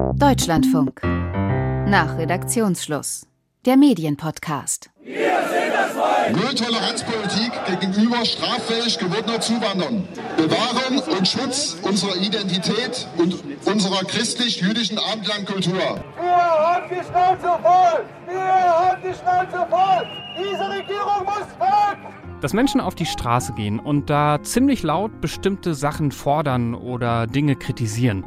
Deutschlandfunk. Nach Redaktionsschluss. Der Medienpodcast. Wir sind das Volk! Null Toleranzpolitik gegenüber straffähig gewordener Zuwanderern. Bewahrung und Schutz unserer Identität und unserer christlich-jüdischen Abendlandkultur. Wir haben die Schnauze voll! Wir haben die Schnauze voll! Diese Regierung muss weg! Dass Menschen auf die Straße gehen und da ziemlich laut bestimmte Sachen fordern oder Dinge kritisieren,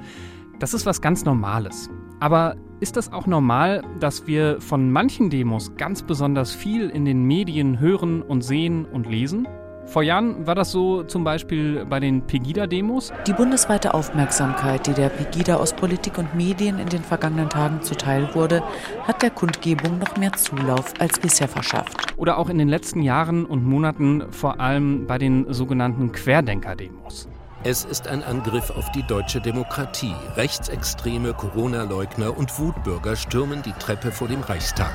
das ist was ganz Normales. Aber ist das auch normal, dass wir von manchen Demos ganz besonders viel in den Medien hören und sehen und lesen? Vor Jahren war das so zum Beispiel bei den Pegida-Demos. Die bundesweite Aufmerksamkeit, die der Pegida aus Politik und Medien in den vergangenen Tagen zuteil wurde, hat der Kundgebung noch mehr Zulauf als bisher verschafft. Oder auch in den letzten Jahren und Monaten vor allem bei den sogenannten Querdenker-Demos. Es ist ein Angriff auf die deutsche Demokratie. Rechtsextreme, Corona-Leugner und Wutbürger stürmen die Treppe vor dem Reichstag.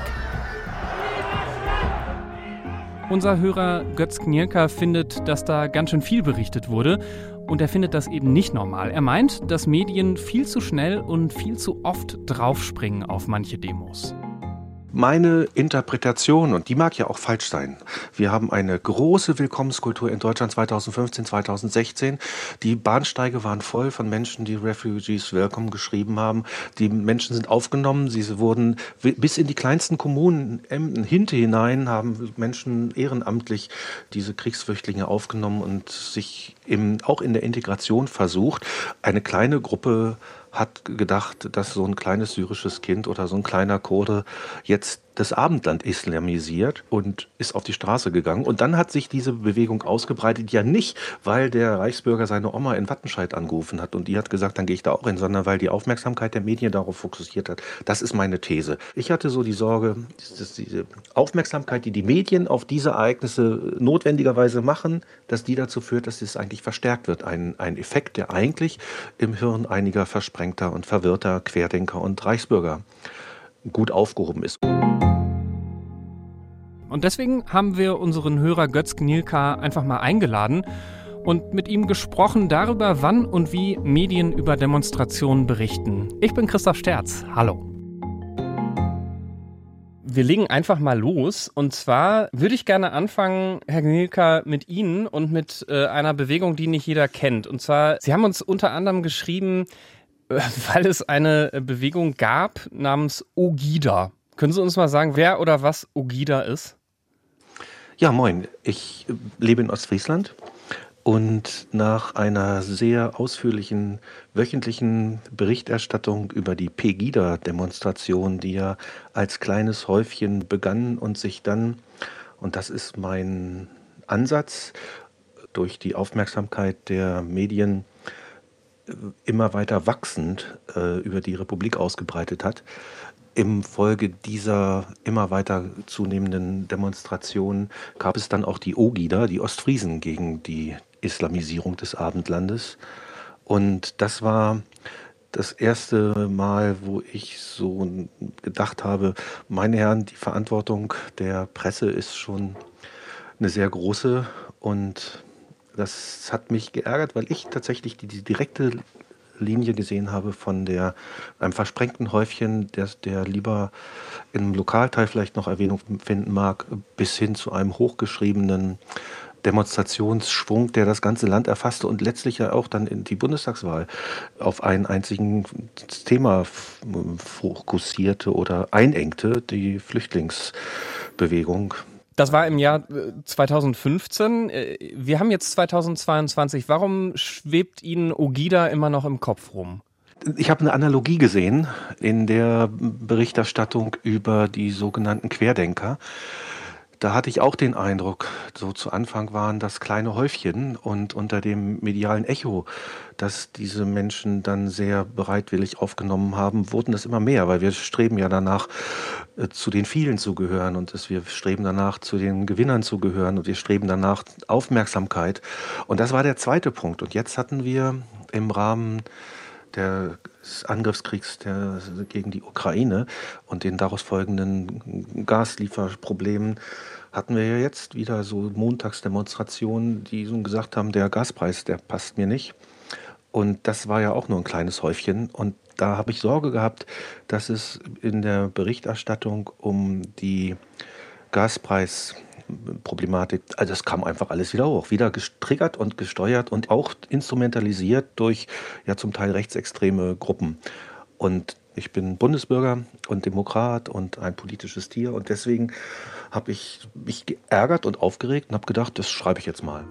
Unser Hörer Götz Knielka findet, dass da ganz schön viel berichtet wurde und er findet das eben nicht normal. Er meint, dass Medien viel zu schnell und viel zu oft draufspringen auf manche Demos. Meine Interpretation, und die mag ja auch falsch sein, wir haben eine große Willkommenskultur in Deutschland 2015, 2016. Die Bahnsteige waren voll von Menschen, die Refugees Welcome geschrieben haben. Die Menschen sind aufgenommen, sie wurden bis in die kleinsten Kommunen, Ämten, Hinte hinein, haben Menschen ehrenamtlich diese Kriegsflüchtlinge aufgenommen und sich im, auch in der Integration versucht. Eine kleine Gruppe hat gedacht, dass so ein kleines syrisches Kind oder so ein kleiner Kurde jetzt das Abendland islamisiert und ist auf die Straße gegangen. Und dann hat sich diese Bewegung ausgebreitet, ja nicht, weil der Reichsbürger seine Oma in Wattenscheid angerufen hat und die hat gesagt, dann gehe ich da auch hin, sondern weil die Aufmerksamkeit der Medien darauf fokussiert hat. Das ist meine These. Ich hatte so die Sorge, dass diese Aufmerksamkeit, die die Medien auf diese Ereignisse notwendigerweise machen, dass die dazu führt, dass es eigentlich verstärkt wird. Ein, ein Effekt, der eigentlich im Hirn einiger versprengter und verwirrter Querdenker und Reichsbürger gut aufgehoben ist. Und deswegen haben wir unseren Hörer Götz Gnielka einfach mal eingeladen und mit ihm gesprochen darüber, wann und wie Medien über Demonstrationen berichten. Ich bin Christoph Sterz. Hallo. Wir legen einfach mal los. Und zwar würde ich gerne anfangen, Herr Gnielka, mit Ihnen und mit äh, einer Bewegung, die nicht jeder kennt. Und zwar, Sie haben uns unter anderem geschrieben, weil es eine Bewegung gab namens Ogida. Können Sie uns mal sagen, wer oder was Ogida ist? Ja, moin. Ich lebe in Ostfriesland und nach einer sehr ausführlichen wöchentlichen Berichterstattung über die Pegida-Demonstration, die ja als kleines Häufchen begann und sich dann, und das ist mein Ansatz, durch die Aufmerksamkeit der Medien immer weiter wachsend äh, über die Republik ausgebreitet hat, im Folge dieser immer weiter zunehmenden Demonstrationen gab es dann auch die Ogida, die Ostfriesen gegen die Islamisierung des Abendlandes. Und das war das erste Mal, wo ich so gedacht habe, meine Herren, die Verantwortung der Presse ist schon eine sehr große und das hat mich geärgert, weil ich tatsächlich die, die direkte Linie gesehen habe von der, einem versprengten Häufchen, der, der lieber im Lokalteil vielleicht noch Erwähnung finden mag, bis hin zu einem hochgeschriebenen Demonstrationsschwung, der das ganze Land erfasste und letztlich ja auch dann in die Bundestagswahl auf einen einzigen Thema fokussierte oder einengte, die Flüchtlingsbewegung. Das war im Jahr 2015. Äh, äh, wir haben jetzt 2022. Warum schwebt Ihnen Ogida immer noch im Kopf rum? Ich habe eine Analogie gesehen in der Berichterstattung über die sogenannten Querdenker. Da hatte ich auch den Eindruck, so zu Anfang waren das kleine Häufchen und unter dem medialen Echo, das diese Menschen dann sehr bereitwillig aufgenommen haben, wurden das immer mehr, weil wir streben ja danach, äh, zu den vielen zu gehören und es, wir streben danach, zu den Gewinnern zu gehören und wir streben danach Aufmerksamkeit. Und das war der zweite Punkt. Und jetzt hatten wir im Rahmen des Angriffskriegs der, gegen die Ukraine und den daraus folgenden Gaslieferproblemen hatten wir ja jetzt wieder so Montagsdemonstrationen, die so gesagt haben, der Gaspreis, der passt mir nicht. Und das war ja auch nur ein kleines Häufchen. Und da habe ich Sorge gehabt, dass es in der Berichterstattung um die Gaspreisproblematik, also es kam einfach alles wieder hoch, wieder getriggert und gesteuert und auch instrumentalisiert durch ja zum Teil rechtsextreme Gruppen. Und ich bin Bundesbürger und Demokrat und ein politisches Tier und deswegen habe ich mich geärgert und aufgeregt und habe gedacht, das schreibe ich jetzt mal.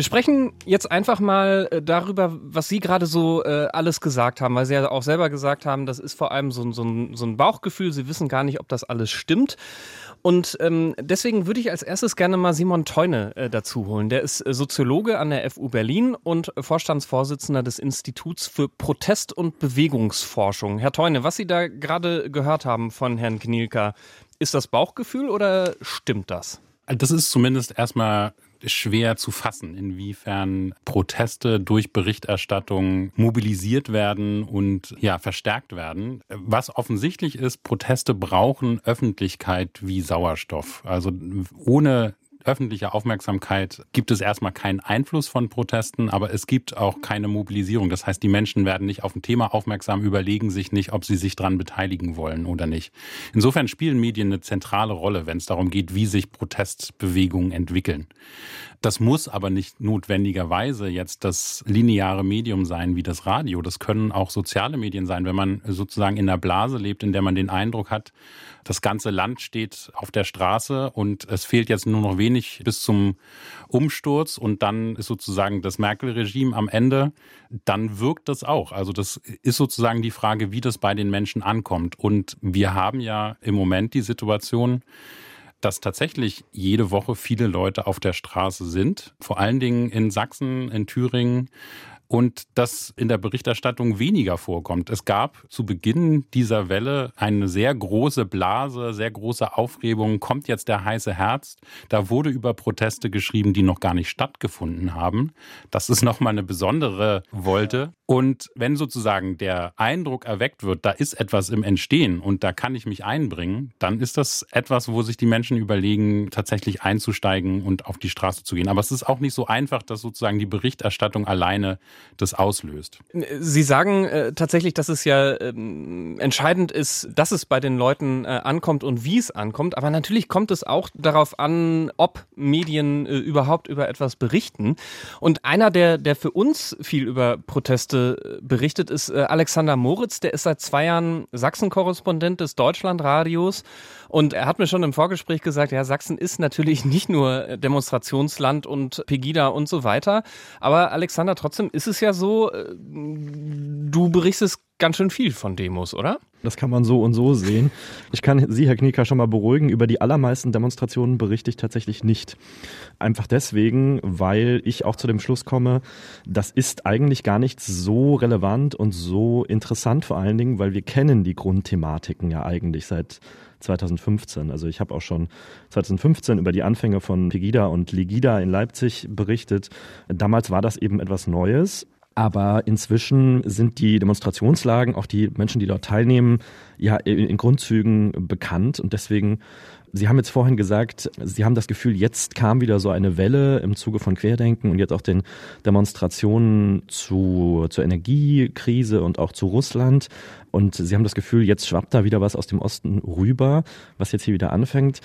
Wir sprechen jetzt einfach mal äh, darüber, was Sie gerade so äh, alles gesagt haben, weil Sie ja auch selber gesagt haben, das ist vor allem so, so, ein, so ein Bauchgefühl. Sie wissen gar nicht, ob das alles stimmt. Und ähm, deswegen würde ich als erstes gerne mal Simon Teune äh, dazu holen. Der ist äh, Soziologe an der FU Berlin und Vorstandsvorsitzender des Instituts für Protest- und Bewegungsforschung. Herr Teune, was Sie da gerade gehört haben von Herrn Knielka, ist das Bauchgefühl oder stimmt das? Das ist zumindest erstmal schwer zu fassen, inwiefern Proteste durch Berichterstattung mobilisiert werden und ja, verstärkt werden. Was offensichtlich ist, Proteste brauchen Öffentlichkeit wie Sauerstoff. Also ohne öffentliche Aufmerksamkeit gibt es erstmal keinen Einfluss von Protesten, aber es gibt auch keine Mobilisierung. Das heißt, die Menschen werden nicht auf ein Thema aufmerksam, überlegen sich nicht, ob sie sich daran beteiligen wollen oder nicht. Insofern spielen Medien eine zentrale Rolle, wenn es darum geht, wie sich Protestbewegungen entwickeln. Das muss aber nicht notwendigerweise jetzt das lineare Medium sein wie das Radio. Das können auch soziale Medien sein, wenn man sozusagen in einer Blase lebt, in der man den Eindruck hat, das ganze Land steht auf der Straße und es fehlt jetzt nur noch wenig bis zum Umsturz und dann ist sozusagen das Merkel-Regime am Ende, dann wirkt das auch. Also das ist sozusagen die Frage, wie das bei den Menschen ankommt. Und wir haben ja im Moment die Situation, dass tatsächlich jede Woche viele Leute auf der Straße sind, vor allen Dingen in Sachsen, in Thüringen, und das in der Berichterstattung weniger vorkommt. Es gab zu Beginn dieser Welle eine sehr große Blase, sehr große Aufregung. Kommt jetzt der heiße Herbst? Da wurde über Proteste geschrieben, die noch gar nicht stattgefunden haben. Das ist nochmal eine besondere Wolte. Und wenn sozusagen der Eindruck erweckt wird, da ist etwas im Entstehen und da kann ich mich einbringen, dann ist das etwas, wo sich die Menschen überlegen, tatsächlich einzusteigen und auf die Straße zu gehen. Aber es ist auch nicht so einfach, dass sozusagen die Berichterstattung alleine das auslöst. Sie sagen äh, tatsächlich, dass es ja äh, entscheidend ist, dass es bei den Leuten äh, ankommt und wie es ankommt. Aber natürlich kommt es auch darauf an, ob Medien äh, überhaupt über etwas berichten. Und einer, der, der für uns viel über Proteste äh, berichtet, ist äh, Alexander Moritz. Der ist seit zwei Jahren Sachsen-Korrespondent des Deutschlandradios. Und er hat mir schon im Vorgespräch gesagt, ja, Sachsen ist natürlich nicht nur Demonstrationsland und Pegida und so weiter. Aber Alexander, trotzdem ist es ja so, äh, du berichtest ganz schön viel von Demos, oder? Das kann man so und so sehen. Ich kann Sie, Herr Knieker, schon mal beruhigen. Über die allermeisten Demonstrationen berichte ich tatsächlich nicht. Einfach deswegen, weil ich auch zu dem Schluss komme, das ist eigentlich gar nicht so relevant und so interessant vor allen Dingen, weil wir kennen die Grundthematiken ja eigentlich seit 2015. Also ich habe auch schon 2015 über die Anfänge von Pegida und Legida in Leipzig berichtet. Damals war das eben etwas Neues. Aber inzwischen sind die Demonstrationslagen, auch die Menschen, die dort teilnehmen, ja in Grundzügen bekannt. Und deswegen Sie haben jetzt vorhin gesagt, Sie haben das Gefühl, jetzt kam wieder so eine Welle im Zuge von Querdenken und jetzt auch den Demonstrationen zu, zur Energiekrise und auch zu Russland. Und Sie haben das Gefühl, jetzt schwappt da wieder was aus dem Osten rüber, was jetzt hier wieder anfängt.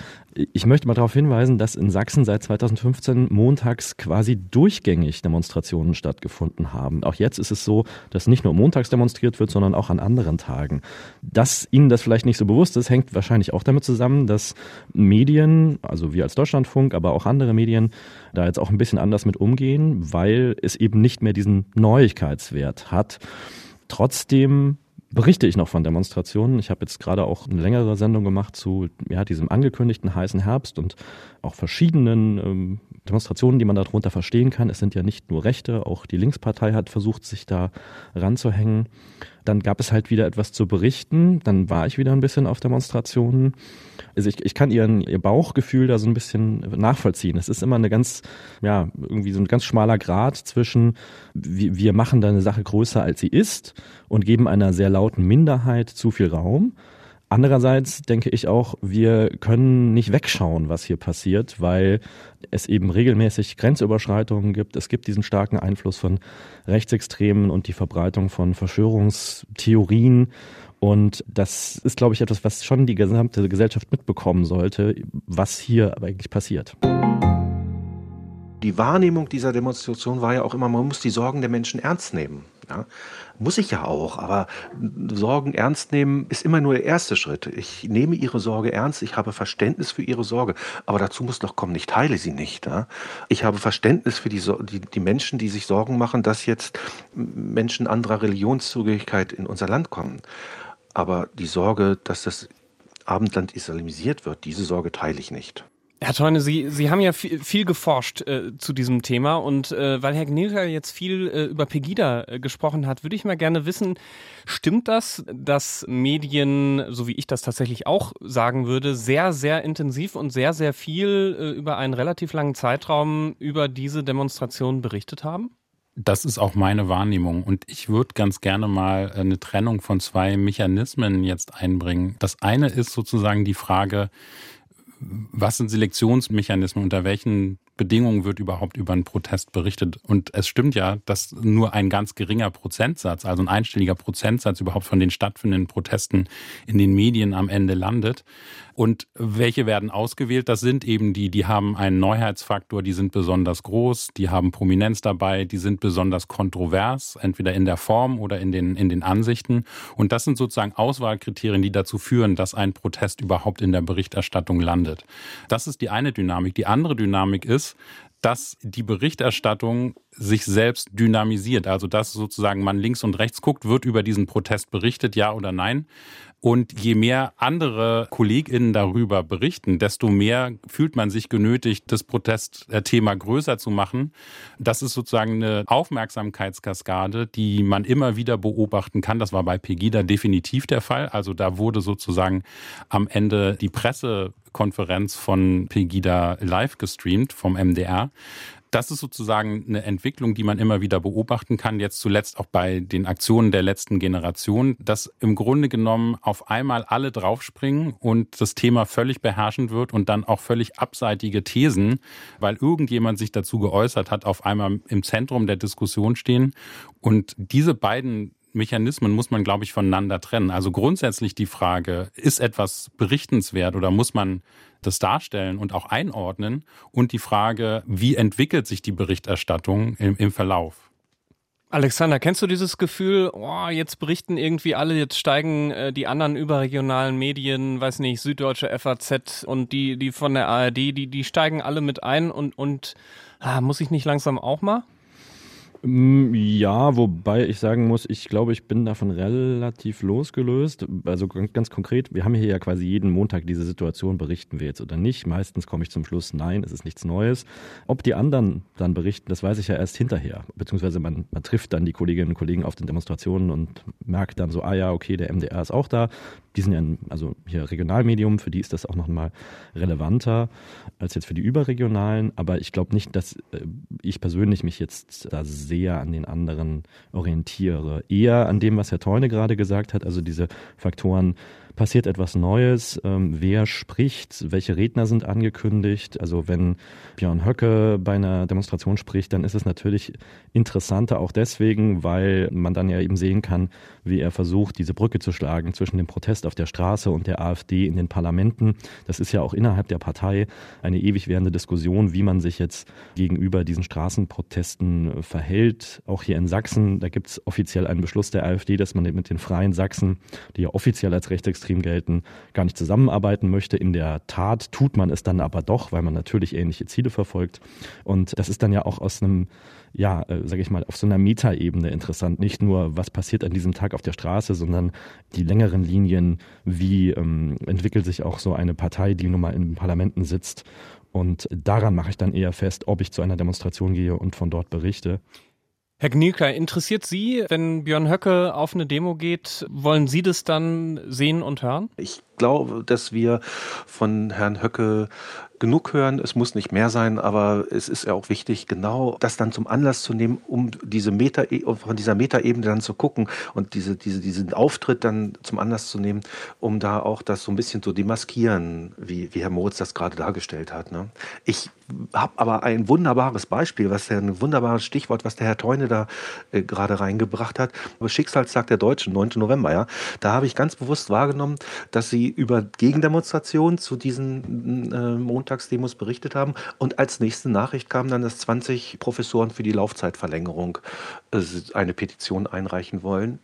Ich möchte mal darauf hinweisen, dass in Sachsen seit 2015 montags quasi durchgängig Demonstrationen stattgefunden haben. Auch jetzt ist es so, dass nicht nur montags demonstriert wird, sondern auch an anderen Tagen. Dass Ihnen das vielleicht nicht so bewusst ist, hängt wahrscheinlich auch damit zusammen, dass Medien, also wir als Deutschlandfunk, aber auch andere Medien, da jetzt auch ein bisschen anders mit umgehen, weil es eben nicht mehr diesen Neuigkeitswert hat. Trotzdem berichte ich noch von Demonstrationen. Ich habe jetzt gerade auch eine längere Sendung gemacht zu ja, diesem angekündigten heißen Herbst und auch verschiedenen ähm, Demonstrationen, die man darunter verstehen kann. Es sind ja nicht nur Rechte, auch die Linkspartei hat versucht, sich da ranzuhängen. Dann gab es halt wieder etwas zu berichten. Dann war ich wieder ein bisschen auf Demonstrationen. Also ich, ich kann ihren, ihr Bauchgefühl da so ein bisschen nachvollziehen. Es ist immer eine ganz, ja, irgendwie so ein ganz schmaler Grad zwischen, wir, machen da eine Sache größer, als sie ist und geben einer sehr lauten Minderheit zu viel Raum. Andererseits denke ich auch, wir können nicht wegschauen, was hier passiert, weil es eben regelmäßig Grenzüberschreitungen gibt. Es gibt diesen starken Einfluss von Rechtsextremen und die Verbreitung von Verschwörungstheorien. Und das ist, glaube ich, etwas, was schon die gesamte Gesellschaft mitbekommen sollte, was hier eigentlich passiert. Die Wahrnehmung dieser Demonstration war ja auch immer, man muss die Sorgen der Menschen ernst nehmen. Ja, muss ich ja auch, aber Sorgen ernst nehmen ist immer nur der erste Schritt. Ich nehme Ihre Sorge ernst, ich habe Verständnis für Ihre Sorge, aber dazu muss doch kommen, ich teile sie nicht. Ja? Ich habe Verständnis für die, die, die Menschen, die sich Sorgen machen, dass jetzt Menschen anderer Religionszugehörigkeit in unser Land kommen. Aber die Sorge, dass das Abendland islamisiert wird, diese Sorge teile ich nicht. Herr Teune, Sie, Sie haben ja viel, viel geforscht äh, zu diesem Thema und äh, weil Herr Gnilka jetzt viel äh, über Pegida äh, gesprochen hat, würde ich mal gerne wissen, stimmt das, dass Medien, so wie ich das tatsächlich auch sagen würde, sehr, sehr intensiv und sehr, sehr viel äh, über einen relativ langen Zeitraum über diese Demonstration berichtet haben? Das ist auch meine Wahrnehmung. Und ich würde ganz gerne mal eine Trennung von zwei Mechanismen jetzt einbringen. Das eine ist sozusagen die Frage, was sind Selektionsmechanismen, unter welchen Bedingungen wird überhaupt über einen Protest berichtet. Und es stimmt ja, dass nur ein ganz geringer Prozentsatz, also ein einstelliger Prozentsatz überhaupt von den stattfindenden Protesten in den Medien am Ende landet. Und welche werden ausgewählt? Das sind eben die, die haben einen Neuheitsfaktor, die sind besonders groß, die haben Prominenz dabei, die sind besonders kontrovers, entweder in der Form oder in den, in den Ansichten. Und das sind sozusagen Auswahlkriterien, die dazu führen, dass ein Protest überhaupt in der Berichterstattung landet. Das ist die eine Dynamik. Die andere Dynamik ist, dass die Berichterstattung sich selbst dynamisiert. Also dass sozusagen man links und rechts guckt, wird über diesen Protest berichtet, ja oder nein. Und je mehr andere KollegInnen darüber berichten, desto mehr fühlt man sich genötigt, das Protestthema größer zu machen. Das ist sozusagen eine Aufmerksamkeitskaskade, die man immer wieder beobachten kann. Das war bei Pegida definitiv der Fall. Also da wurde sozusagen am Ende die Pressekonferenz von Pegida live gestreamt vom MDR das ist sozusagen eine Entwicklung, die man immer wieder beobachten kann, jetzt zuletzt auch bei den Aktionen der letzten Generation, dass im Grunde genommen auf einmal alle draufspringen und das Thema völlig beherrschend wird und dann auch völlig abseitige Thesen, weil irgendjemand sich dazu geäußert hat, auf einmal im Zentrum der Diskussion stehen. Und diese beiden Mechanismen muss man, glaube ich, voneinander trennen. Also grundsätzlich die Frage, ist etwas berichtenswert oder muss man das darstellen und auch einordnen? Und die Frage, wie entwickelt sich die Berichterstattung im, im Verlauf? Alexander, kennst du dieses Gefühl, oh, jetzt berichten irgendwie alle, jetzt steigen äh, die anderen überregionalen Medien, weiß nicht, Süddeutsche FAZ und die, die von der ARD, die, die steigen alle mit ein und, und ah, muss ich nicht langsam auch mal? Mm, ja, wobei ich sagen muss, ich glaube, ich bin davon relativ losgelöst. Also ganz konkret, wir haben hier ja quasi jeden Montag diese Situation, berichten wir jetzt oder nicht. Meistens komme ich zum Schluss, nein, es ist nichts Neues. Ob die anderen dann berichten, das weiß ich ja erst hinterher. Beziehungsweise man, man trifft dann die Kolleginnen und Kollegen auf den Demonstrationen und merkt dann so, ah ja, okay, der MDR ist auch da. Die sind ja ein, also hier Regionalmedium, für die ist das auch nochmal relevanter als jetzt für die überregionalen. Aber ich glaube nicht, dass äh, ich persönlich mich jetzt da sehr an den anderen orientiere. Eher an dem, was Herr Teune gerade gesagt hat, also diese Faktoren passiert etwas Neues, ähm, wer spricht, welche Redner sind angekündigt. Also wenn Björn Höcke bei einer Demonstration spricht, dann ist es natürlich interessanter auch deswegen, weil man dann ja eben sehen kann, wie er versucht, diese Brücke zu schlagen zwischen dem Protest auf der Straße und der AfD in den Parlamenten. Das ist ja auch innerhalb der Partei eine ewig währende Diskussion, wie man sich jetzt gegenüber diesen Straßenprotesten verhält. Auch hier in Sachsen, da gibt es offiziell einen Beschluss der AfD, dass man mit den Freien Sachsen, die ja offiziell als rechtsextrem extrem gelten, gar nicht zusammenarbeiten möchte. In der Tat tut man es dann aber doch, weil man natürlich ähnliche Ziele verfolgt. Und das ist dann ja auch aus einem ja, äh, sage ich mal, auf so einer Metaebene interessant. Nicht nur, was passiert an diesem Tag auf der Straße, sondern die längeren Linien, wie ähm, entwickelt sich auch so eine Partei, die nun mal in Parlamenten sitzt. Und daran mache ich dann eher fest, ob ich zu einer Demonstration gehe und von dort berichte. Herr Gnilka, interessiert Sie, wenn Björn Höcke auf eine Demo geht, wollen Sie das dann sehen und hören? Ich glaube, dass wir von Herrn Höcke genug hören. Es muss nicht mehr sein, aber es ist ja auch wichtig, genau das dann zum Anlass zu nehmen, um diese Meta, von dieser Metaebene dann zu gucken und diese, diese, diesen Auftritt dann zum Anlass zu nehmen, um da auch das so ein bisschen zu demaskieren, wie, wie Herr Moritz das gerade dargestellt hat. Ne? Ich habe aber ein wunderbares Beispiel, was ein wunderbares Stichwort, was der Herr Teune da äh, gerade reingebracht hat. Schicksalstag der Deutschen, 9. November, ja. Da habe ich ganz bewusst wahrgenommen, dass sie über Gegendemonstrationen zu diesen äh, Montagsdemos berichtet haben. Und als nächste Nachricht kam dann, dass 20 Professoren für die Laufzeitverlängerung äh, eine Petition einreichen wollen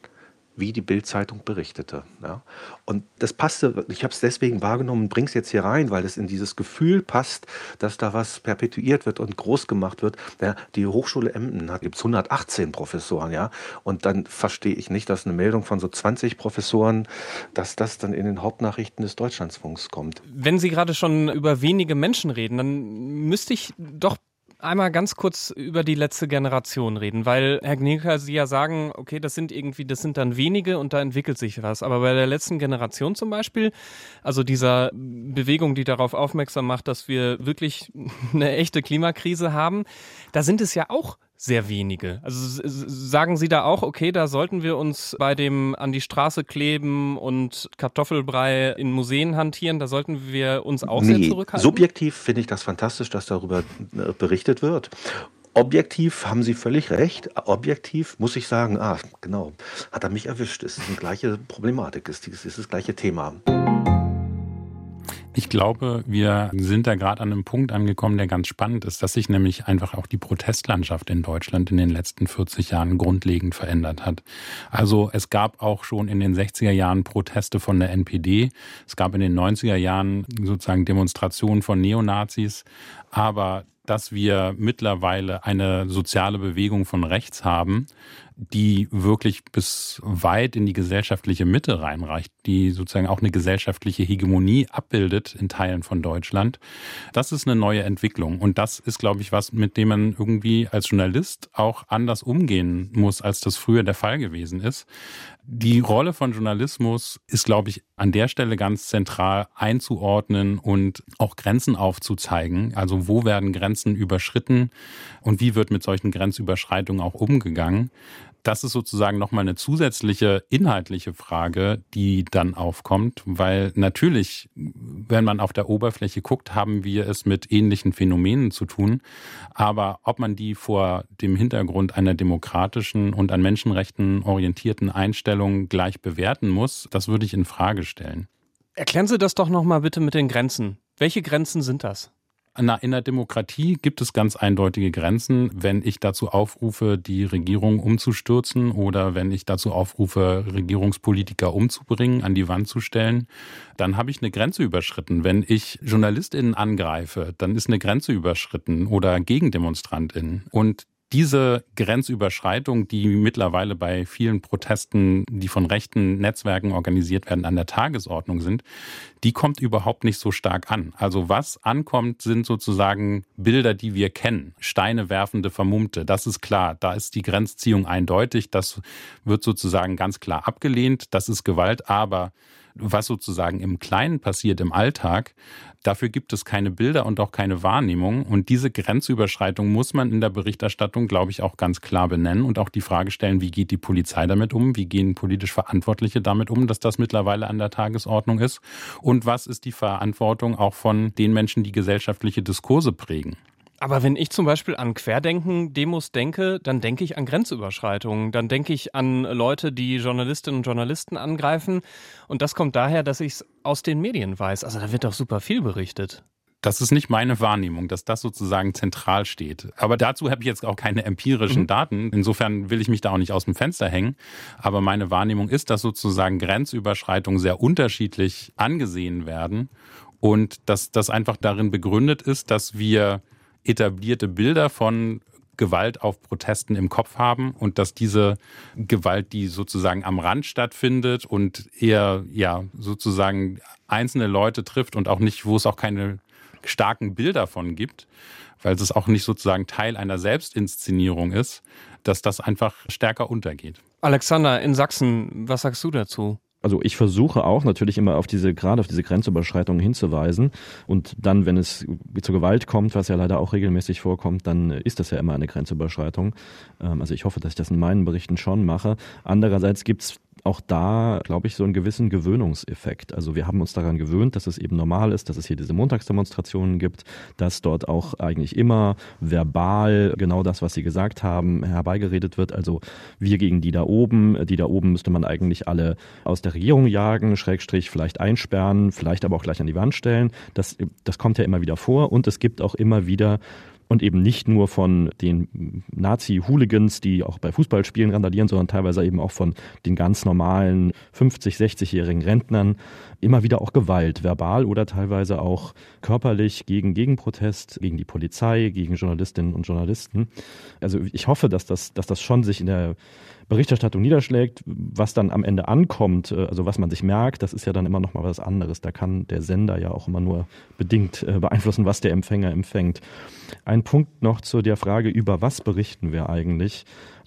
wie die Bildzeitung berichtete. Ja. Und das passte, ich habe es deswegen wahrgenommen bringe es jetzt hier rein, weil es in dieses Gefühl passt, dass da was perpetuiert wird und groß gemacht wird. Ja, die Hochschule Emden hat gibt 118 Professoren, ja. Und dann verstehe ich nicht, dass eine Meldung von so 20 Professoren, dass das dann in den Hauptnachrichten des Deutschlandsfunks kommt. Wenn Sie gerade schon über wenige Menschen reden, dann müsste ich doch einmal ganz kurz über die letzte Generation reden, weil Herr Gneker, Sie ja sagen, okay, das sind irgendwie, das sind dann wenige und da entwickelt sich was. Aber bei der letzten Generation zum Beispiel, also dieser Bewegung, die darauf aufmerksam macht, dass wir wirklich eine echte Klimakrise haben, da sind es ja auch sehr wenige. Also sagen Sie da auch, okay, da sollten wir uns bei dem an die Straße kleben und Kartoffelbrei in Museen hantieren, da sollten wir uns auch nee, sehr zurückhalten? Subjektiv finde ich das fantastisch, dass darüber äh, berichtet wird. Objektiv haben Sie völlig recht. Objektiv muss ich sagen, ah, genau, hat er mich erwischt. Es ist die gleiche Problematik, es ist das gleiche Thema. Ich glaube, wir sind da gerade an einem Punkt angekommen, der ganz spannend ist, dass sich nämlich einfach auch die Protestlandschaft in Deutschland in den letzten 40 Jahren grundlegend verändert hat. Also es gab auch schon in den 60er Jahren Proteste von der NPD. Es gab in den 90er Jahren sozusagen Demonstrationen von Neonazis. Aber dass wir mittlerweile eine soziale Bewegung von rechts haben, die wirklich bis weit in die gesellschaftliche Mitte reinreicht, die sozusagen auch eine gesellschaftliche Hegemonie abbildet in Teilen von Deutschland. Das ist eine neue Entwicklung. Und das ist, glaube ich, was, mit dem man irgendwie als Journalist auch anders umgehen muss, als das früher der Fall gewesen ist. Die Rolle von Journalismus ist, glaube ich, an der Stelle ganz zentral einzuordnen und auch Grenzen aufzuzeigen. Also wo werden Grenzen überschritten und wie wird mit solchen Grenzüberschreitungen auch umgegangen das ist sozusagen nochmal eine zusätzliche inhaltliche Frage, die dann aufkommt, weil natürlich, wenn man auf der Oberfläche guckt, haben wir es mit ähnlichen Phänomenen zu tun. Aber ob man die vor dem Hintergrund einer demokratischen und an Menschenrechten orientierten Einstellung gleich bewerten muss, das würde ich in Frage stellen. Erklären Sie das doch nochmal bitte mit den Grenzen. Welche Grenzen sind das? In der Demokratie gibt es ganz eindeutige Grenzen. Wenn ich dazu aufrufe, die Regierung umzustürzen oder wenn ich dazu aufrufe, Regierungspolitiker umzubringen, an die Wand zu stellen, dann habe ich eine Grenze überschritten. Wenn ich JournalistInnen angreife, dann ist eine Grenze überschritten oder GegendemonstrantInnen. Und diese Grenzüberschreitung, die mittlerweile bei vielen Protesten, die von rechten Netzwerken organisiert werden, an der Tagesordnung sind, die kommt überhaupt nicht so stark an. Also was ankommt, sind sozusagen Bilder, die wir kennen. Steine werfende Vermummte, das ist klar. Da ist die Grenzziehung eindeutig. Das wird sozusagen ganz klar abgelehnt. Das ist Gewalt. Aber was sozusagen im Kleinen passiert im Alltag, dafür gibt es keine Bilder und auch keine Wahrnehmung. Und diese Grenzüberschreitung muss man in der Berichterstattung, glaube ich, auch ganz klar benennen und auch die Frage stellen, wie geht die Polizei damit um? Wie gehen politisch Verantwortliche damit um, dass das mittlerweile an der Tagesordnung ist? Und was ist die Verantwortung auch von den Menschen, die gesellschaftliche Diskurse prägen? Aber wenn ich zum Beispiel an Querdenken-Demos denke, dann denke ich an Grenzüberschreitungen. Dann denke ich an Leute, die Journalistinnen und Journalisten angreifen. Und das kommt daher, dass ich es aus den Medien weiß. Also da wird doch super viel berichtet. Das ist nicht meine Wahrnehmung, dass das sozusagen zentral steht. Aber dazu habe ich jetzt auch keine empirischen mhm. Daten. Insofern will ich mich da auch nicht aus dem Fenster hängen. Aber meine Wahrnehmung ist, dass sozusagen Grenzüberschreitungen sehr unterschiedlich angesehen werden und dass das einfach darin begründet ist, dass wir etablierte Bilder von Gewalt auf Protesten im Kopf haben und dass diese Gewalt, die sozusagen am Rand stattfindet und eher ja sozusagen einzelne Leute trifft und auch nicht, wo es auch keine starken Bilder von gibt, weil es auch nicht sozusagen Teil einer Selbstinszenierung ist, dass das einfach stärker untergeht. Alexander, in Sachsen, was sagst du dazu? Also ich versuche auch natürlich immer auf diese, gerade auf diese Grenzüberschreitungen hinzuweisen. Und dann, wenn es zur Gewalt kommt, was ja leider auch regelmäßig vorkommt, dann ist das ja immer eine Grenzüberschreitung. Ähm, also ich hoffe, dass ich das in meinen Berichten schon mache. Andererseits gibt's auch da, glaube ich, so einen gewissen Gewöhnungseffekt. Also wir haben uns daran gewöhnt, dass es eben normal ist, dass es hier diese Montagsdemonstrationen gibt, dass dort auch eigentlich immer verbal genau das, was Sie gesagt haben, herbeigeredet wird. Also wir gegen die da oben, die da oben müsste man eigentlich alle aus der Regierung jagen, Schrägstrich vielleicht einsperren, vielleicht aber auch gleich an die Wand stellen. Das, das kommt ja immer wieder vor und es gibt auch immer wieder und eben nicht nur von den Nazi-Hooligans, die auch bei Fußballspielen randalieren, sondern teilweise eben auch von den ganz normalen 50-, 60-jährigen Rentnern. Immer wieder auch Gewalt, verbal oder teilweise auch körperlich gegen Gegenprotest, gegen die Polizei, gegen Journalistinnen und Journalisten. Also ich hoffe, dass das, dass das schon sich in der Berichterstattung niederschlägt, was dann am Ende ankommt, äh, also was man sich merkt, das ist ja dann immer noch mal was anderes. Da kann der Sender ja auch immer nur bedingt äh, beeinflussen, was der Empfänger empfängt. Ein Punkt noch zu der Frage, über was berichten wir eigentlich?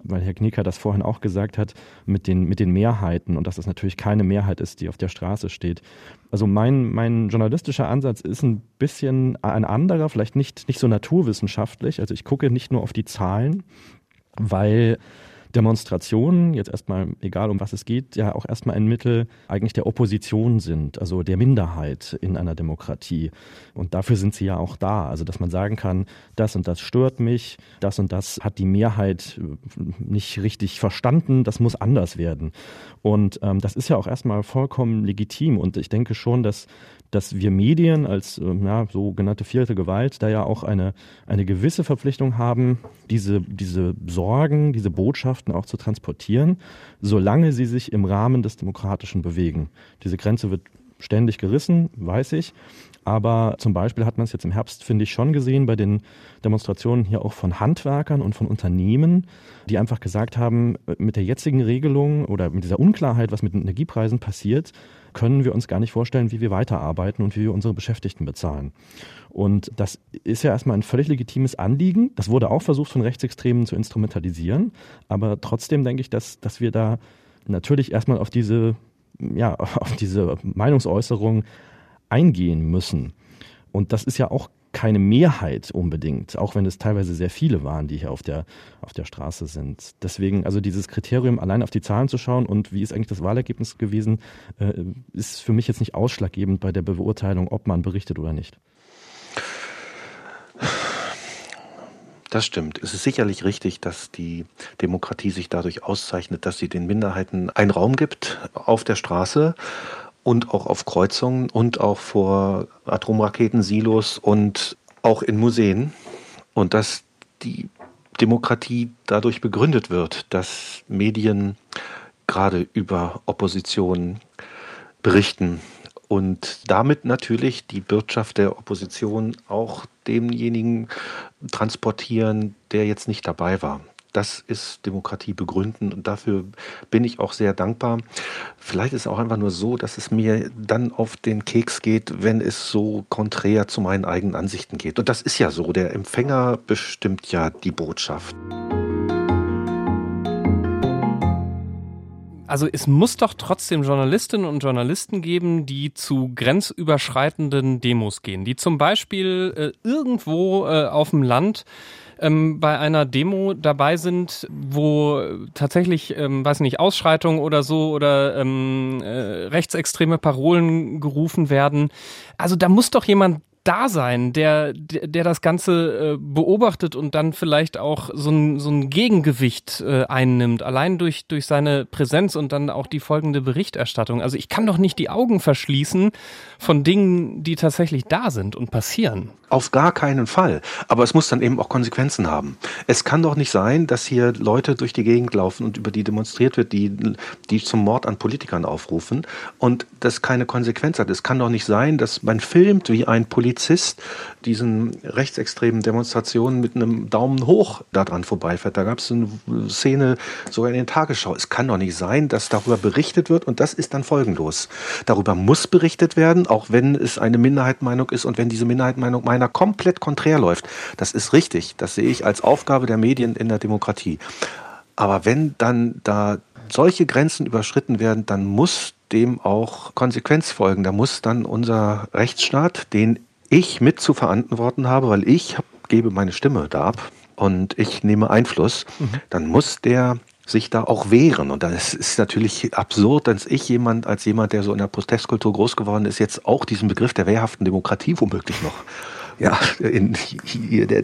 weil Herr Knieker das vorhin auch gesagt hat, mit den, mit den Mehrheiten und dass es natürlich keine Mehrheit ist, die auf der Straße steht. Also mein, mein journalistischer Ansatz ist ein bisschen ein anderer, vielleicht nicht, nicht so naturwissenschaftlich. Also ich gucke nicht nur auf die Zahlen, weil Demonstrationen, jetzt erstmal egal um was es geht, ja auch erstmal ein Mittel eigentlich der Opposition sind, also der Minderheit in einer Demokratie. Und dafür sind sie ja auch da. Also dass man sagen kann, das und das stört mich, das und das hat die Mehrheit nicht richtig verstanden, das muss anders werden. Und ähm, das ist ja auch erstmal vollkommen legitim. Und ich denke schon, dass dass wir Medien als äh, ja, sogenannte vierte Gewalt da ja auch eine, eine gewisse Verpflichtung haben, diese, diese Sorgen, diese Botschaften auch zu transportieren, solange sie sich im Rahmen des Demokratischen bewegen. Diese Grenze wird ständig gerissen, weiß ich. Aber zum Beispiel hat man es jetzt im Herbst, finde ich, schon gesehen bei den Demonstrationen hier auch von Handwerkern und von Unternehmen, die einfach gesagt haben, mit der jetzigen Regelung oder mit dieser Unklarheit, was mit den Energiepreisen passiert, können wir uns gar nicht vorstellen, wie wir weiterarbeiten und wie wir unsere Beschäftigten bezahlen. Und das ist ja erstmal ein völlig legitimes Anliegen. Das wurde auch versucht, von Rechtsextremen zu instrumentalisieren. Aber trotzdem denke ich, dass, dass wir da natürlich erstmal auf diese, ja, auf diese Meinungsäußerung eingehen müssen. Und das ist ja auch keine Mehrheit unbedingt, auch wenn es teilweise sehr viele waren, die hier auf der, auf der Straße sind. Deswegen, also dieses Kriterium, allein auf die Zahlen zu schauen und wie ist eigentlich das Wahlergebnis gewesen, äh, ist für mich jetzt nicht ausschlaggebend bei der Beurteilung, ob man berichtet oder nicht. Das stimmt. Es ist sicherlich richtig, dass die Demokratie sich dadurch auszeichnet, dass sie den Minderheiten einen Raum gibt auf der Straße und auch auf Kreuzungen und auch vor Atomraketensilos und auch in Museen. Und dass die Demokratie dadurch begründet wird, dass Medien gerade über Opposition berichten und damit natürlich die Wirtschaft der Opposition auch demjenigen transportieren, der jetzt nicht dabei war. Das ist Demokratie begründen und dafür bin ich auch sehr dankbar. Vielleicht ist es auch einfach nur so, dass es mir dann auf den Keks geht, wenn es so konträr zu meinen eigenen Ansichten geht. Und das ist ja so. Der Empfänger bestimmt ja die Botschaft. Also es muss doch trotzdem Journalistinnen und Journalisten geben, die zu grenzüberschreitenden Demos gehen, die zum Beispiel äh, irgendwo äh, auf dem Land ähm, bei einer Demo dabei sind, wo tatsächlich, ähm, weiß nicht, Ausschreitungen oder so oder ähm, äh, rechtsextreme Parolen gerufen werden. Also da muss doch jemand da sein, der, der, der das Ganze äh, beobachtet und dann vielleicht auch so ein, so ein Gegengewicht äh, einnimmt, allein durch, durch seine Präsenz und dann auch die folgende Berichterstattung. Also ich kann doch nicht die Augen verschließen von Dingen, die tatsächlich da sind und passieren. Auf gar keinen Fall. Aber es muss dann eben auch Konsequenzen haben. Es kann doch nicht sein, dass hier Leute durch die Gegend laufen und über die demonstriert wird, die, die zum Mord an Politikern aufrufen und das keine Konsequenz hat. Es kann doch nicht sein, dass man filmt, wie ein Polizist diesen rechtsextremen Demonstrationen mit einem Daumen hoch daran vorbeifährt. Da gab es eine Szene sogar in den Tagesschau. Es kann doch nicht sein, dass darüber berichtet wird und das ist dann folgenlos. Darüber muss berichtet werden, auch wenn es eine Minderheitenmeinung ist und wenn diese Minderheitenmeinung meiner komplett konträr läuft. Das ist richtig. Das sehe ich als Aufgabe der Medien in der Demokratie. Aber wenn dann da solche Grenzen überschritten werden, dann muss dem auch Konsequenz folgen. Da muss dann unser Rechtsstaat, den ich mit zu verantworten habe, weil ich hab, gebe meine Stimme da ab und ich nehme Einfluss, mhm. dann muss der sich da auch wehren. Und das ist natürlich absurd, dass ich jemand, als jemand, der so in der Protestkultur groß geworden ist, jetzt auch diesen Begriff der wehrhaften Demokratie womöglich noch ja, in,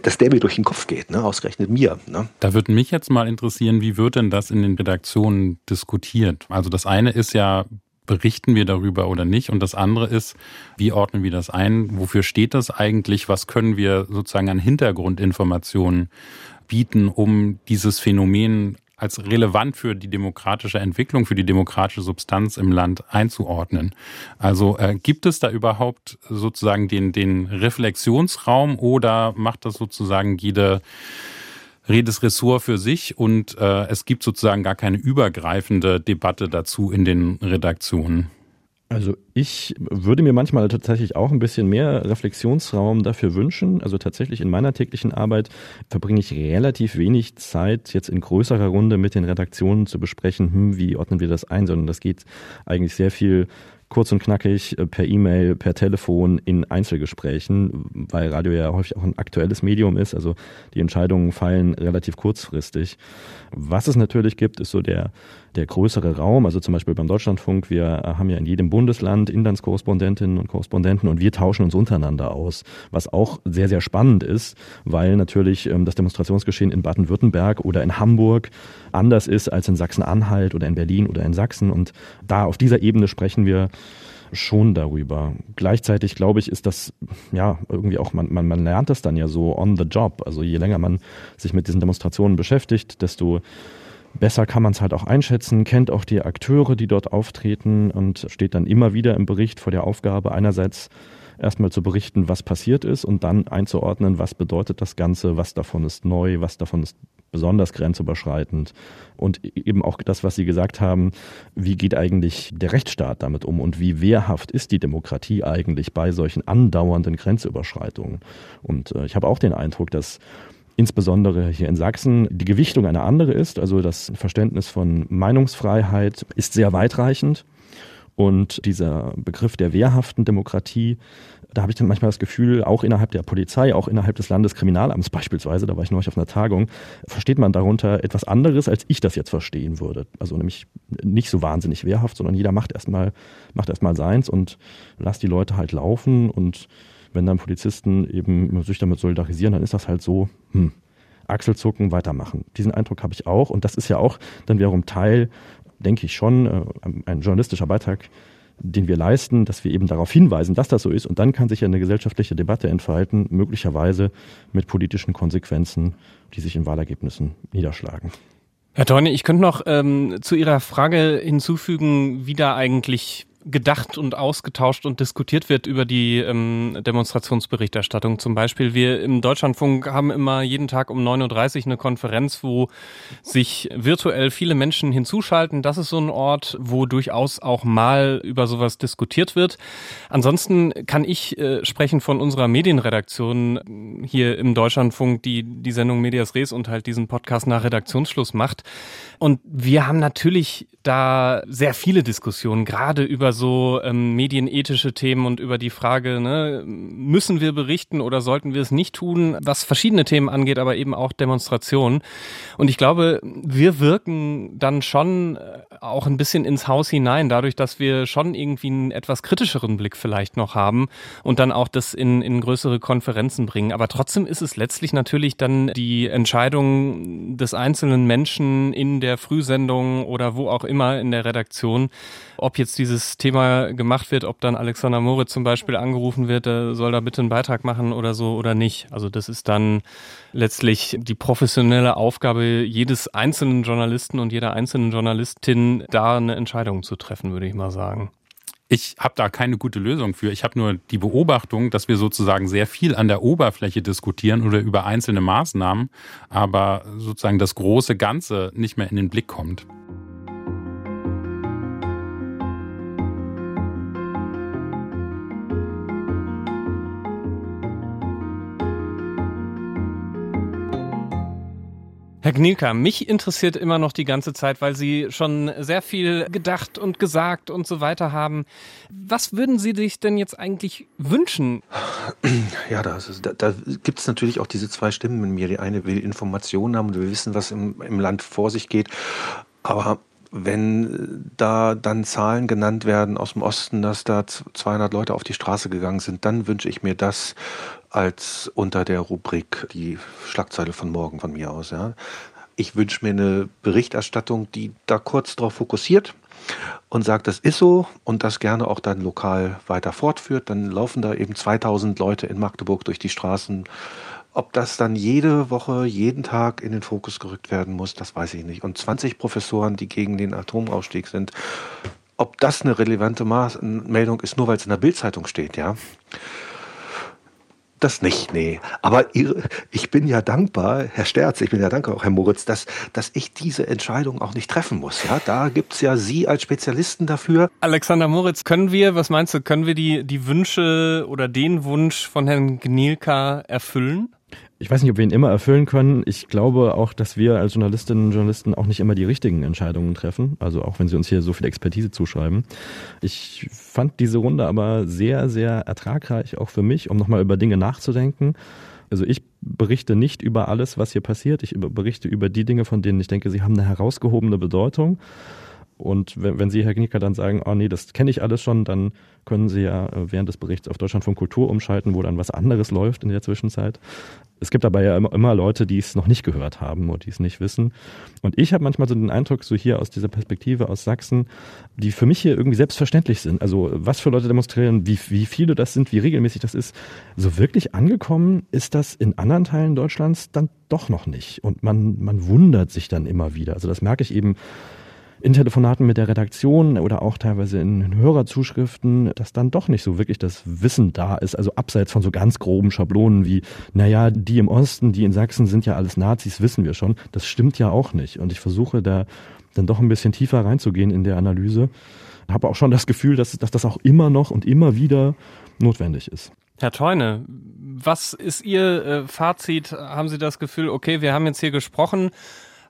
dass der mir durch den Kopf geht, ne? ausgerechnet mir. Ne? Da würde mich jetzt mal interessieren, wie wird denn das in den Redaktionen diskutiert? Also das eine ist ja, berichten wir darüber oder nicht? Und das andere ist, wie ordnen wir das ein? Wofür steht das eigentlich? Was können wir sozusagen an Hintergrundinformationen bieten, um dieses Phänomen als relevant für die demokratische Entwicklung, für die demokratische Substanz im Land einzuordnen. Also äh, gibt es da überhaupt sozusagen den, den Reflexionsraum oder macht das sozusagen jede jedes Ressort für sich und äh, es gibt sozusagen gar keine übergreifende Debatte dazu in den Redaktionen? Also ich würde mir manchmal tatsächlich auch ein bisschen mehr Reflexionsraum dafür wünschen. Also tatsächlich in meiner täglichen Arbeit verbringe ich relativ wenig Zeit, jetzt in größerer Runde mit den Redaktionen zu besprechen, hm, wie ordnen wir das ein, sondern das geht eigentlich sehr viel kurz und knackig äh, per E-Mail, per Telefon in Einzelgesprächen, weil Radio ja häufig auch ein aktuelles Medium ist. Also die Entscheidungen fallen relativ kurzfristig. Was es natürlich gibt, ist so der, der größere Raum. Also zum Beispiel beim Deutschlandfunk. Wir haben ja in jedem Bundesland Inlandskorrespondentinnen und Korrespondenten und wir tauschen uns untereinander aus. Was auch sehr, sehr spannend ist, weil natürlich ähm, das Demonstrationsgeschehen in Baden-Württemberg oder in Hamburg anders ist als in Sachsen-Anhalt oder in Berlin oder in Sachsen. Und da auf dieser Ebene sprechen wir schon darüber. Gleichzeitig glaube ich, ist das ja irgendwie auch, man, man, man lernt das dann ja so on the job. Also je länger man sich mit diesen Demonstrationen beschäftigt, desto besser kann man es halt auch einschätzen, kennt auch die Akteure, die dort auftreten und steht dann immer wieder im Bericht vor der Aufgabe, einerseits erstmal zu berichten, was passiert ist und dann einzuordnen, was bedeutet das Ganze, was davon ist neu, was davon ist besonders grenzüberschreitend. Und eben auch das, was Sie gesagt haben, wie geht eigentlich der Rechtsstaat damit um und wie wehrhaft ist die Demokratie eigentlich bei solchen andauernden Grenzüberschreitungen? Und äh, ich habe auch den Eindruck, dass insbesondere hier in Sachsen die Gewichtung eine andere ist. Also das Verständnis von Meinungsfreiheit ist sehr weitreichend. Und dieser Begriff der wehrhaften Demokratie, da habe ich dann manchmal das Gefühl, auch innerhalb der Polizei, auch innerhalb des Landeskriminalamts beispielsweise, da war ich neulich auf einer Tagung, versteht man darunter etwas anderes, als ich das jetzt verstehen würde. Also nämlich nicht so wahnsinnig wehrhaft, sondern jeder macht erstmal, macht erstmal seins und lasst die Leute halt laufen und wenn dann Polizisten eben sich damit solidarisieren, dann ist das halt so, hm, Achselzucken, weitermachen. Diesen Eindruck habe ich auch und das ist ja auch dann wiederum Teil denke ich schon, äh, ein journalistischer Beitrag, den wir leisten, dass wir eben darauf hinweisen, dass das so ist. Und dann kann sich ja eine gesellschaftliche Debatte entfalten, möglicherweise mit politischen Konsequenzen, die sich in Wahlergebnissen niederschlagen. Herr Teune, ich könnte noch ähm, zu Ihrer Frage hinzufügen, wie da eigentlich gedacht und ausgetauscht und diskutiert wird über die ähm, Demonstrationsberichterstattung. Zum Beispiel, wir im Deutschlandfunk haben immer jeden Tag um 9.30 Uhr eine Konferenz, wo sich virtuell viele Menschen hinzuschalten. Das ist so ein Ort, wo durchaus auch mal über sowas diskutiert wird. Ansonsten kann ich äh, sprechen von unserer Medienredaktion hier im Deutschlandfunk, die die Sendung Medias Res und halt diesen Podcast nach Redaktionsschluss macht. Und wir haben natürlich da sehr viele Diskussionen, gerade über so ähm, medienethische Themen und über die Frage, ne, müssen wir berichten oder sollten wir es nicht tun, was verschiedene Themen angeht, aber eben auch Demonstrationen. Und ich glaube, wir wirken dann schon äh, auch ein bisschen ins Haus hinein, dadurch, dass wir schon irgendwie einen etwas kritischeren Blick vielleicht noch haben und dann auch das in, in größere Konferenzen bringen. Aber trotzdem ist es letztlich natürlich dann die Entscheidung des einzelnen Menschen in der Frühsendung oder wo auch immer in der Redaktion, ob jetzt dieses Thema gemacht wird, ob dann Alexander Moritz zum Beispiel angerufen wird, soll da bitte einen Beitrag machen oder so oder nicht. Also das ist dann letztlich die professionelle Aufgabe jedes einzelnen Journalisten und jeder einzelnen Journalistin, da eine Entscheidung zu treffen, würde ich mal sagen. Ich habe da keine gute Lösung für. Ich habe nur die Beobachtung, dass wir sozusagen sehr viel an der Oberfläche diskutieren oder über einzelne Maßnahmen, aber sozusagen das große Ganze nicht mehr in den Blick kommt. Herr Gnilka, mich interessiert immer noch die ganze Zeit, weil Sie schon sehr viel gedacht und gesagt und so weiter haben. Was würden Sie sich denn jetzt eigentlich wünschen? Ja, da, da, da gibt es natürlich auch diese zwei Stimmen in mir. Die eine will Informationen haben und will wissen, was im, im Land vor sich geht. Aber wenn da dann Zahlen genannt werden aus dem Osten, dass da 200 Leute auf die Straße gegangen sind, dann wünsche ich mir das als unter der Rubrik die Schlagzeile von morgen von mir aus. Ja. Ich wünsche mir eine Berichterstattung, die da kurz drauf fokussiert und sagt, das ist so und das gerne auch dann lokal weiter fortführt. Dann laufen da eben 2000 Leute in Magdeburg durch die Straßen. Ob das dann jede Woche, jeden Tag in den Fokus gerückt werden muss, das weiß ich nicht. Und 20 Professoren, die gegen den Atomausstieg sind, ob das eine relevante Maß Meldung ist, nur weil es in der Bildzeitung steht, ja. Das nicht, nee. Aber ich bin ja dankbar, Herr Sterz, ich bin ja dankbar auch Herr Moritz, dass, dass ich diese Entscheidung auch nicht treffen muss. Ja, da gibt's ja Sie als Spezialisten dafür. Alexander Moritz, können wir, was meinst du, können wir die, die Wünsche oder den Wunsch von Herrn Gnielka erfüllen? Ich weiß nicht, ob wir ihn immer erfüllen können. Ich glaube auch, dass wir als Journalistinnen und Journalisten auch nicht immer die richtigen Entscheidungen treffen. Also auch wenn sie uns hier so viel Expertise zuschreiben. Ich fand diese Runde aber sehr, sehr ertragreich, auch für mich, um nochmal über Dinge nachzudenken. Also ich berichte nicht über alles, was hier passiert. Ich berichte über die Dinge, von denen ich denke, sie haben eine herausgehobene Bedeutung. Und wenn, wenn Sie, Herr Knicker, dann sagen, oh nee, das kenne ich alles schon, dann können Sie ja äh, während des Berichts auf Deutschland von Kultur umschalten, wo dann was anderes läuft in der Zwischenzeit. Es gibt dabei ja immer, immer Leute, die es noch nicht gehört haben oder die es nicht wissen. Und ich habe manchmal so den Eindruck, so hier aus dieser Perspektive aus Sachsen, die für mich hier irgendwie selbstverständlich sind. Also was für Leute demonstrieren, wie, wie viele das sind, wie regelmäßig das ist. So wirklich angekommen ist das in anderen Teilen Deutschlands dann doch noch nicht. Und man, man wundert sich dann immer wieder. Also das merke ich eben in Telefonaten mit der Redaktion oder auch teilweise in Hörerzuschriften, dass dann doch nicht so wirklich das Wissen da ist. Also abseits von so ganz groben Schablonen wie, naja, die im Osten, die in Sachsen sind ja alles Nazis, wissen wir schon. Das stimmt ja auch nicht. Und ich versuche da dann doch ein bisschen tiefer reinzugehen in der Analyse. Habe auch schon das Gefühl, dass, dass das auch immer noch und immer wieder notwendig ist. Herr Teune, was ist Ihr äh, Fazit? Haben Sie das Gefühl, okay, wir haben jetzt hier gesprochen,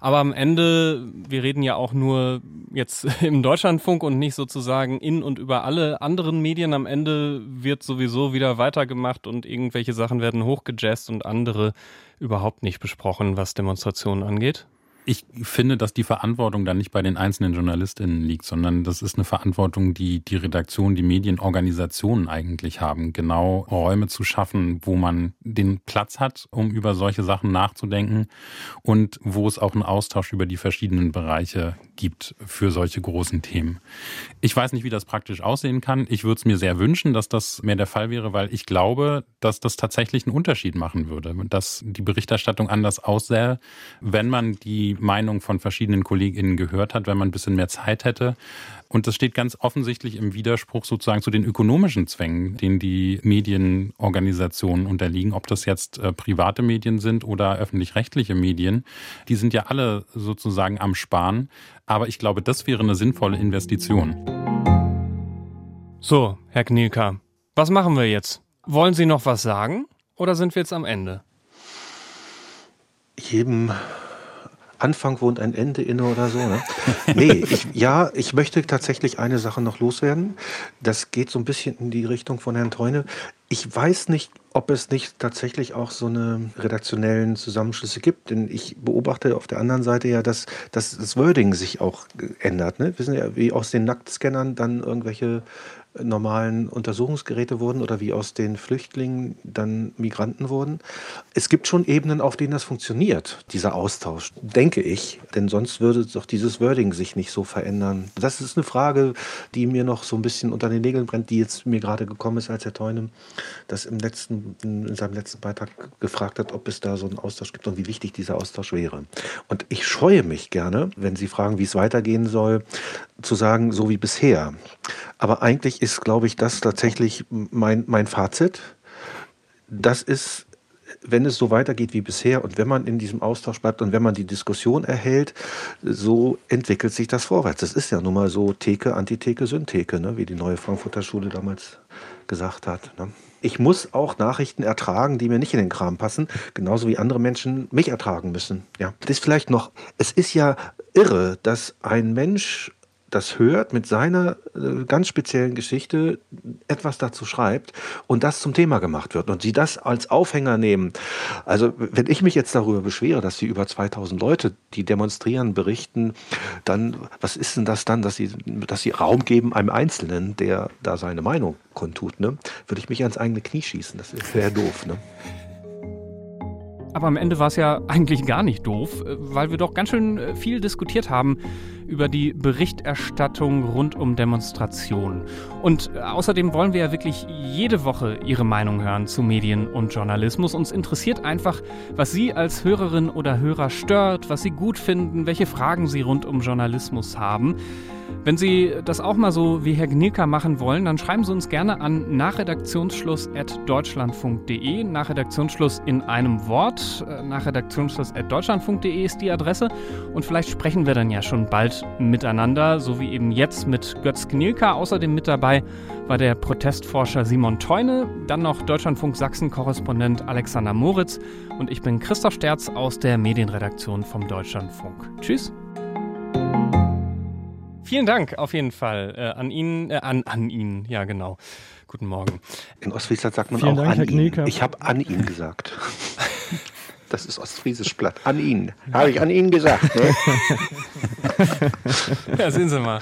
aber am Ende, wir reden ja auch nur jetzt im Deutschlandfunk und nicht sozusagen in und über alle anderen Medien. Am Ende wird sowieso wieder weitergemacht und irgendwelche Sachen werden hochgejazzt und andere überhaupt nicht besprochen, was Demonstrationen angeht ich finde, dass die Verantwortung dann nicht bei den einzelnen JournalistInnen liegt, sondern das ist eine Verantwortung, die die Redaktion, die Medienorganisationen eigentlich haben, genau Räume zu schaffen, wo man den Platz hat, um über solche Sachen nachzudenken und wo es auch einen Austausch über die verschiedenen Bereiche gibt für solche großen Themen. Ich weiß nicht, wie das praktisch aussehen kann. Ich würde es mir sehr wünschen, dass das mehr der Fall wäre, weil ich glaube, dass das tatsächlich einen Unterschied machen würde, dass die Berichterstattung anders aussähe, wenn man die Meinung von verschiedenen KollegInnen gehört hat, wenn man ein bisschen mehr Zeit hätte. Und das steht ganz offensichtlich im Widerspruch sozusagen zu den ökonomischen Zwängen, denen die Medienorganisationen unterliegen, ob das jetzt äh, private Medien sind oder öffentlich-rechtliche Medien. Die sind ja alle sozusagen am Sparen. Aber ich glaube, das wäre eine sinnvolle Investition. So, Herr Knielka, was machen wir jetzt? Wollen Sie noch was sagen oder sind wir jetzt am Ende? Jedem Anfang wohnt ein Ende inne oder so. Ne? Nee, ich, ja, ich möchte tatsächlich eine Sache noch loswerden. Das geht so ein bisschen in die Richtung von Herrn Teune. Ich weiß nicht, ob es nicht tatsächlich auch so eine redaktionellen Zusammenschlüsse gibt. Denn ich beobachte auf der anderen Seite ja, dass, dass das Wording sich auch ändert. Ne? Wir wissen ja, wie aus den Nacktscannern dann irgendwelche normalen Untersuchungsgeräte wurden oder wie aus den Flüchtlingen dann Migranten wurden. Es gibt schon Ebenen, auf denen das funktioniert, dieser Austausch, denke ich. Denn sonst würde doch dieses Wording sich nicht so verändern. Das ist eine Frage, die mir noch so ein bisschen unter den Nägeln brennt, die jetzt mir gerade gekommen ist, als Herr Teunem das im letzten, in seinem letzten Beitrag gefragt hat, ob es da so einen Austausch gibt und wie wichtig dieser Austausch wäre. Und ich scheue mich gerne, wenn Sie fragen, wie es weitergehen soll, zu sagen, so wie bisher. Aber eigentlich ist, glaube ich, das tatsächlich mein, mein Fazit. Das ist, wenn es so weitergeht wie bisher und wenn man in diesem Austausch bleibt und wenn man die Diskussion erhält, so entwickelt sich das vorwärts. Das ist ja nun mal so Theke, Antitheke, Syntheke, ne? wie die neue Frankfurter Schule damals gesagt hat. Ne? Ich muss auch Nachrichten ertragen, die mir nicht in den Kram passen, genauso wie andere Menschen mich ertragen müssen. Ja, das ist vielleicht noch, es ist ja irre, dass ein Mensch das hört, mit seiner äh, ganz speziellen Geschichte etwas dazu schreibt und das zum Thema gemacht wird und sie das als Aufhänger nehmen. Also wenn ich mich jetzt darüber beschwere, dass sie über 2000 Leute, die demonstrieren, berichten, dann was ist denn das dann, dass sie, dass sie Raum geben einem Einzelnen, der da seine Meinung kundtut, ne? Würde ich mich ans eigene Knie schießen. Das ist sehr doof, ne? Aber am Ende war es ja eigentlich gar nicht doof, äh, weil wir doch ganz schön äh, viel diskutiert haben über die Berichterstattung rund um Demonstrationen. Und äh, außerdem wollen wir ja wirklich jede Woche Ihre Meinung hören zu Medien und Journalismus. Uns interessiert einfach, was Sie als Hörerin oder Hörer stört, was Sie gut finden, welche Fragen Sie rund um Journalismus haben. Wenn Sie das auch mal so wie Herr Gnilka machen wollen, dann schreiben Sie uns gerne an nachredaktionsschluss.deutschlandfunk.de. Nachredaktionsschluss in einem Wort. Äh, nachredaktionsschluss.deutschlandfunk.de ist die Adresse. Und vielleicht sprechen wir dann ja schon bald miteinander, so wie eben jetzt mit Götz Gnilka. Außerdem mit dabei war der Protestforscher Simon Teune, dann noch Deutschlandfunk Sachsen-Korrespondent Alexander Moritz und ich bin Christoph Sterz aus der Medienredaktion vom Deutschlandfunk. Tschüss. Vielen Dank auf jeden Fall äh, an ihn, äh, an, an ihn, ja genau. Guten Morgen. In Ostfriesland sagt man Vielen auch Dank, an ihn. Ich habe an ihn gesagt. Das ist Ostfriesisch platt. An ihn. Habe ich an ihn gesagt. Ne? ja, sehen Sie mal.